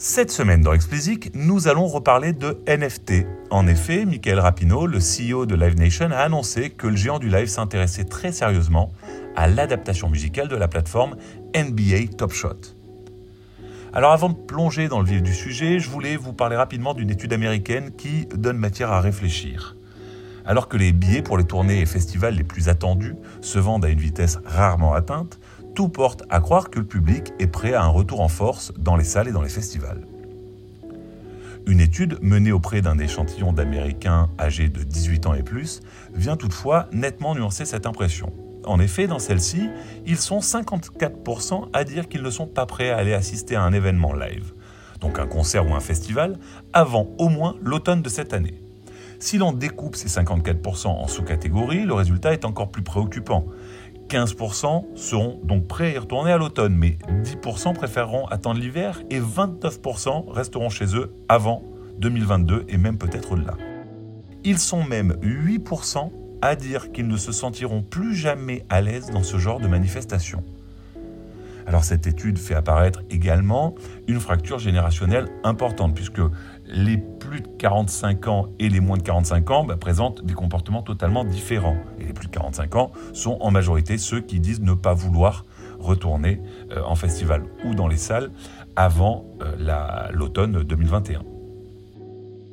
Cette semaine dans Explicit, nous allons reparler de NFT. En effet, Michael Rapino, le CEO de Live Nation, a annoncé que le géant du live s'intéressait très sérieusement à l'adaptation musicale de la plateforme NBA Top Shot. Alors avant de plonger dans le vif du sujet, je voulais vous parler rapidement d'une étude américaine qui donne matière à réfléchir. Alors que les billets pour les tournées et festivals les plus attendus se vendent à une vitesse rarement atteinte, tout porte à croire que le public est prêt à un retour en force dans les salles et dans les festivals. Une étude menée auprès d'un échantillon d'Américains âgés de 18 ans et plus vient toutefois nettement nuancer cette impression. En effet, dans celle-ci, ils sont 54% à dire qu'ils ne sont pas prêts à aller assister à un événement live, donc un concert ou un festival, avant au moins l'automne de cette année. Si l'on découpe ces 54% en sous-catégories, le résultat est encore plus préoccupant, 15% seront donc prêts à y retourner à l'automne, mais 10% préféreront attendre l'hiver et 29% resteront chez eux avant 2022 et même peut-être au-delà. Ils sont même 8% à dire qu'ils ne se sentiront plus jamais à l'aise dans ce genre de manifestation. Alors cette étude fait apparaître également une fracture générationnelle importante, puisque les plus de 45 ans et les moins de 45 ans bah, présentent des comportements totalement différents. Et les plus de 45 ans sont en majorité ceux qui disent ne pas vouloir retourner euh, en festival ou dans les salles avant euh, l'automne 2021.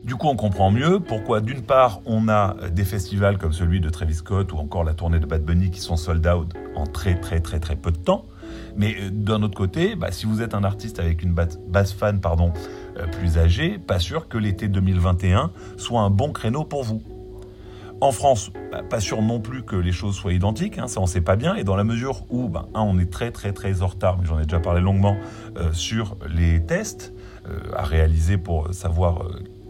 Du coup, on comprend mieux pourquoi, d'une part, on a des festivals comme celui de Travis Scott ou encore la tournée de Bad Bunny qui sont sold out en très très très très peu de temps, mais euh, d'un autre côté, bah, si vous êtes un artiste avec une base fan pardon, euh, plus âgée, pas sûr que l'été 2021 soit un bon créneau pour vous. En France, bah, pas sûr non plus que les choses soient identiques, hein, ça on sait pas bien, et dans la mesure où, bah, on est très très très en retard, mais j'en ai déjà parlé longuement, euh, sur les tests à réaliser pour savoir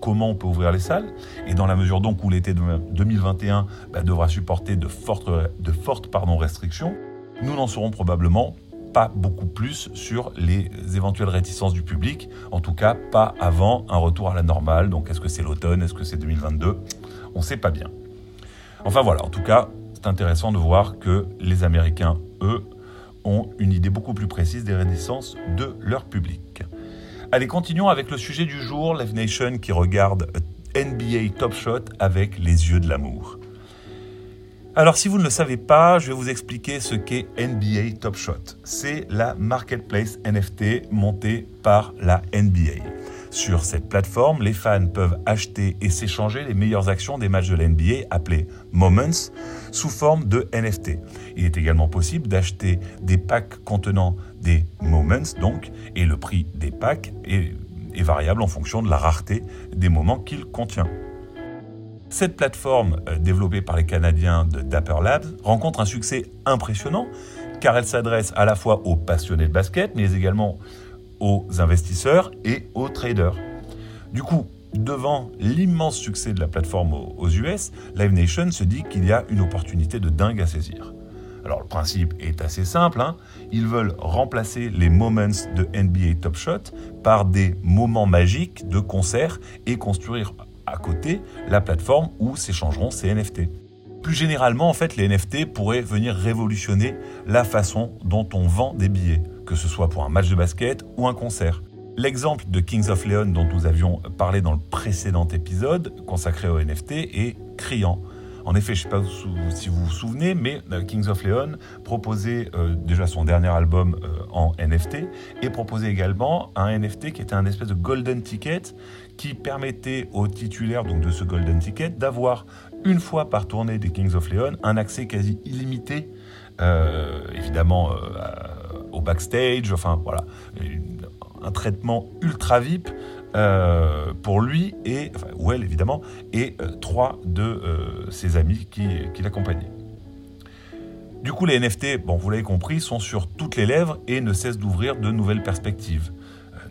comment on peut ouvrir les salles, et dans la mesure donc où l'été 2021 devra supporter de fortes, restrictions, nous n'en saurons probablement pas beaucoup plus sur les éventuelles réticences du public, en tout cas pas avant un retour à la normale. Donc est-ce que c'est l'automne, est-ce que c'est 2022 On ne sait pas bien. Enfin voilà, en tout cas, c'est intéressant de voir que les Américains, eux, ont une idée beaucoup plus précise des réticences de leur public. Allez, continuons avec le sujet du jour, Live Nation qui regarde NBA Top Shot avec les yeux de l'amour. Alors si vous ne le savez pas, je vais vous expliquer ce qu'est NBA Top Shot. C'est la marketplace NFT montée par la NBA. Sur cette plateforme, les fans peuvent acheter et s'échanger les meilleures actions des matchs de la NBA appelées Moments sous forme de NFT. Il est également possible d'acheter des packs contenant des Moments donc et le prix des packs est, est variable en fonction de la rareté des moments qu'il contient. Cette plateforme, euh, développée par les Canadiens de Dapper Labs, rencontre un succès impressionnant car elle s'adresse à la fois aux passionnés de basket, mais également aux investisseurs et aux traders. Du coup, devant l'immense succès de la plateforme aux US, Live Nation se dit qu'il y a une opportunité de dingue à saisir. Alors le principe est assez simple, hein. ils veulent remplacer les moments de NBA Top Shot par des moments magiques de concert et construire à côté la plateforme où s'échangeront ces NFT. Plus généralement, en fait, les NFT pourraient venir révolutionner la façon dont on vend des billets, que ce soit pour un match de basket ou un concert. L'exemple de Kings of Leon dont nous avions parlé dans le précédent épisode consacré aux NFT est criant. En effet, je ne sais pas si vous vous souvenez, mais euh, Kings of Leon proposait euh, déjà son dernier album euh, en NFT et proposait également un NFT qui était un espèce de golden ticket qui permettait aux titulaires de ce golden ticket d'avoir une fois par tournée des Kings of Leon un accès quasi illimité, évidemment au backstage, enfin voilà, un traitement ultra VIP euh, pour lui et, enfin, ou elle évidemment, et euh, trois de euh, ses amis qui, qui l'accompagnaient. Du coup, les NFT, bon, vous l'avez compris, sont sur toutes les lèvres et ne cessent d'ouvrir de nouvelles perspectives.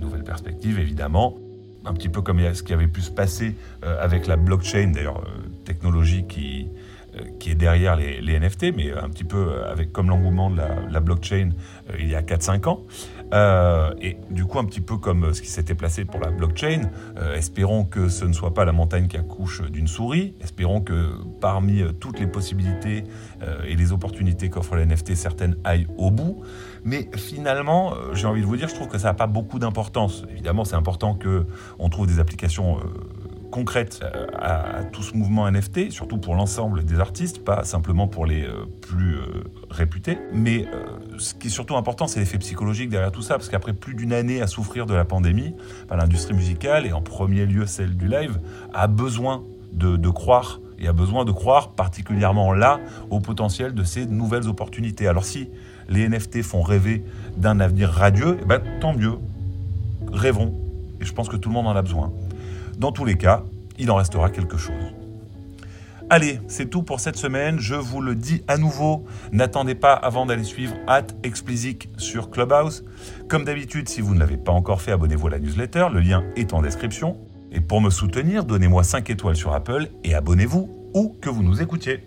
nouvelles perspectives, évidemment, un petit peu comme ce qui avait pu se passer avec la blockchain, d'ailleurs, technologie qui, qui est derrière les, NFT, mais un petit peu avec comme l'engouement de la, blockchain il y a 4-5 ans. Euh, et du coup, un petit peu comme ce qui s'était placé pour la blockchain, euh, espérons que ce ne soit pas la montagne qui accouche d'une souris. Espérons que parmi euh, toutes les possibilités et les opportunités qu'offre les NFT, certaines aillent au bout. Mais finalement, j'ai envie de vous dire, je trouve que ça n'a pas beaucoup d'importance. Évidemment, c'est important qu'on trouve des applications concrète euh, à, tout ce mouvement NFT, surtout pour l'ensemble des artistes, pas simplement pour les euh, plus euh, réputés. Mais ce qui est surtout important, c'est l'effet psychologique derrière tout ça, parce qu'après plus d'une année à souffrir de la pandémie, bah, l'industrie musicale, et en premier lieu celle du live, a besoin de, croire et a besoin de croire particulièrement là au potentiel de ces nouvelles opportunités. Alors si les NFT font rêver d'un avenir radieux, eh ben, tant mieux, rêvons. Et je pense que tout le monde en a besoin. Dans tous les cas, il en restera quelque chose. Allez, c'est tout pour cette semaine. Je vous le dis à nouveau, n'attendez pas avant d'aller suivre at Explicit sur Clubhouse. Comme d'habitude, si vous ne l'avez pas encore fait, abonnez-vous à la newsletter, le lien est en description. Et pour me soutenir, donnez-moi 5 étoiles sur Apple et abonnez-vous où que vous nous écoutiez.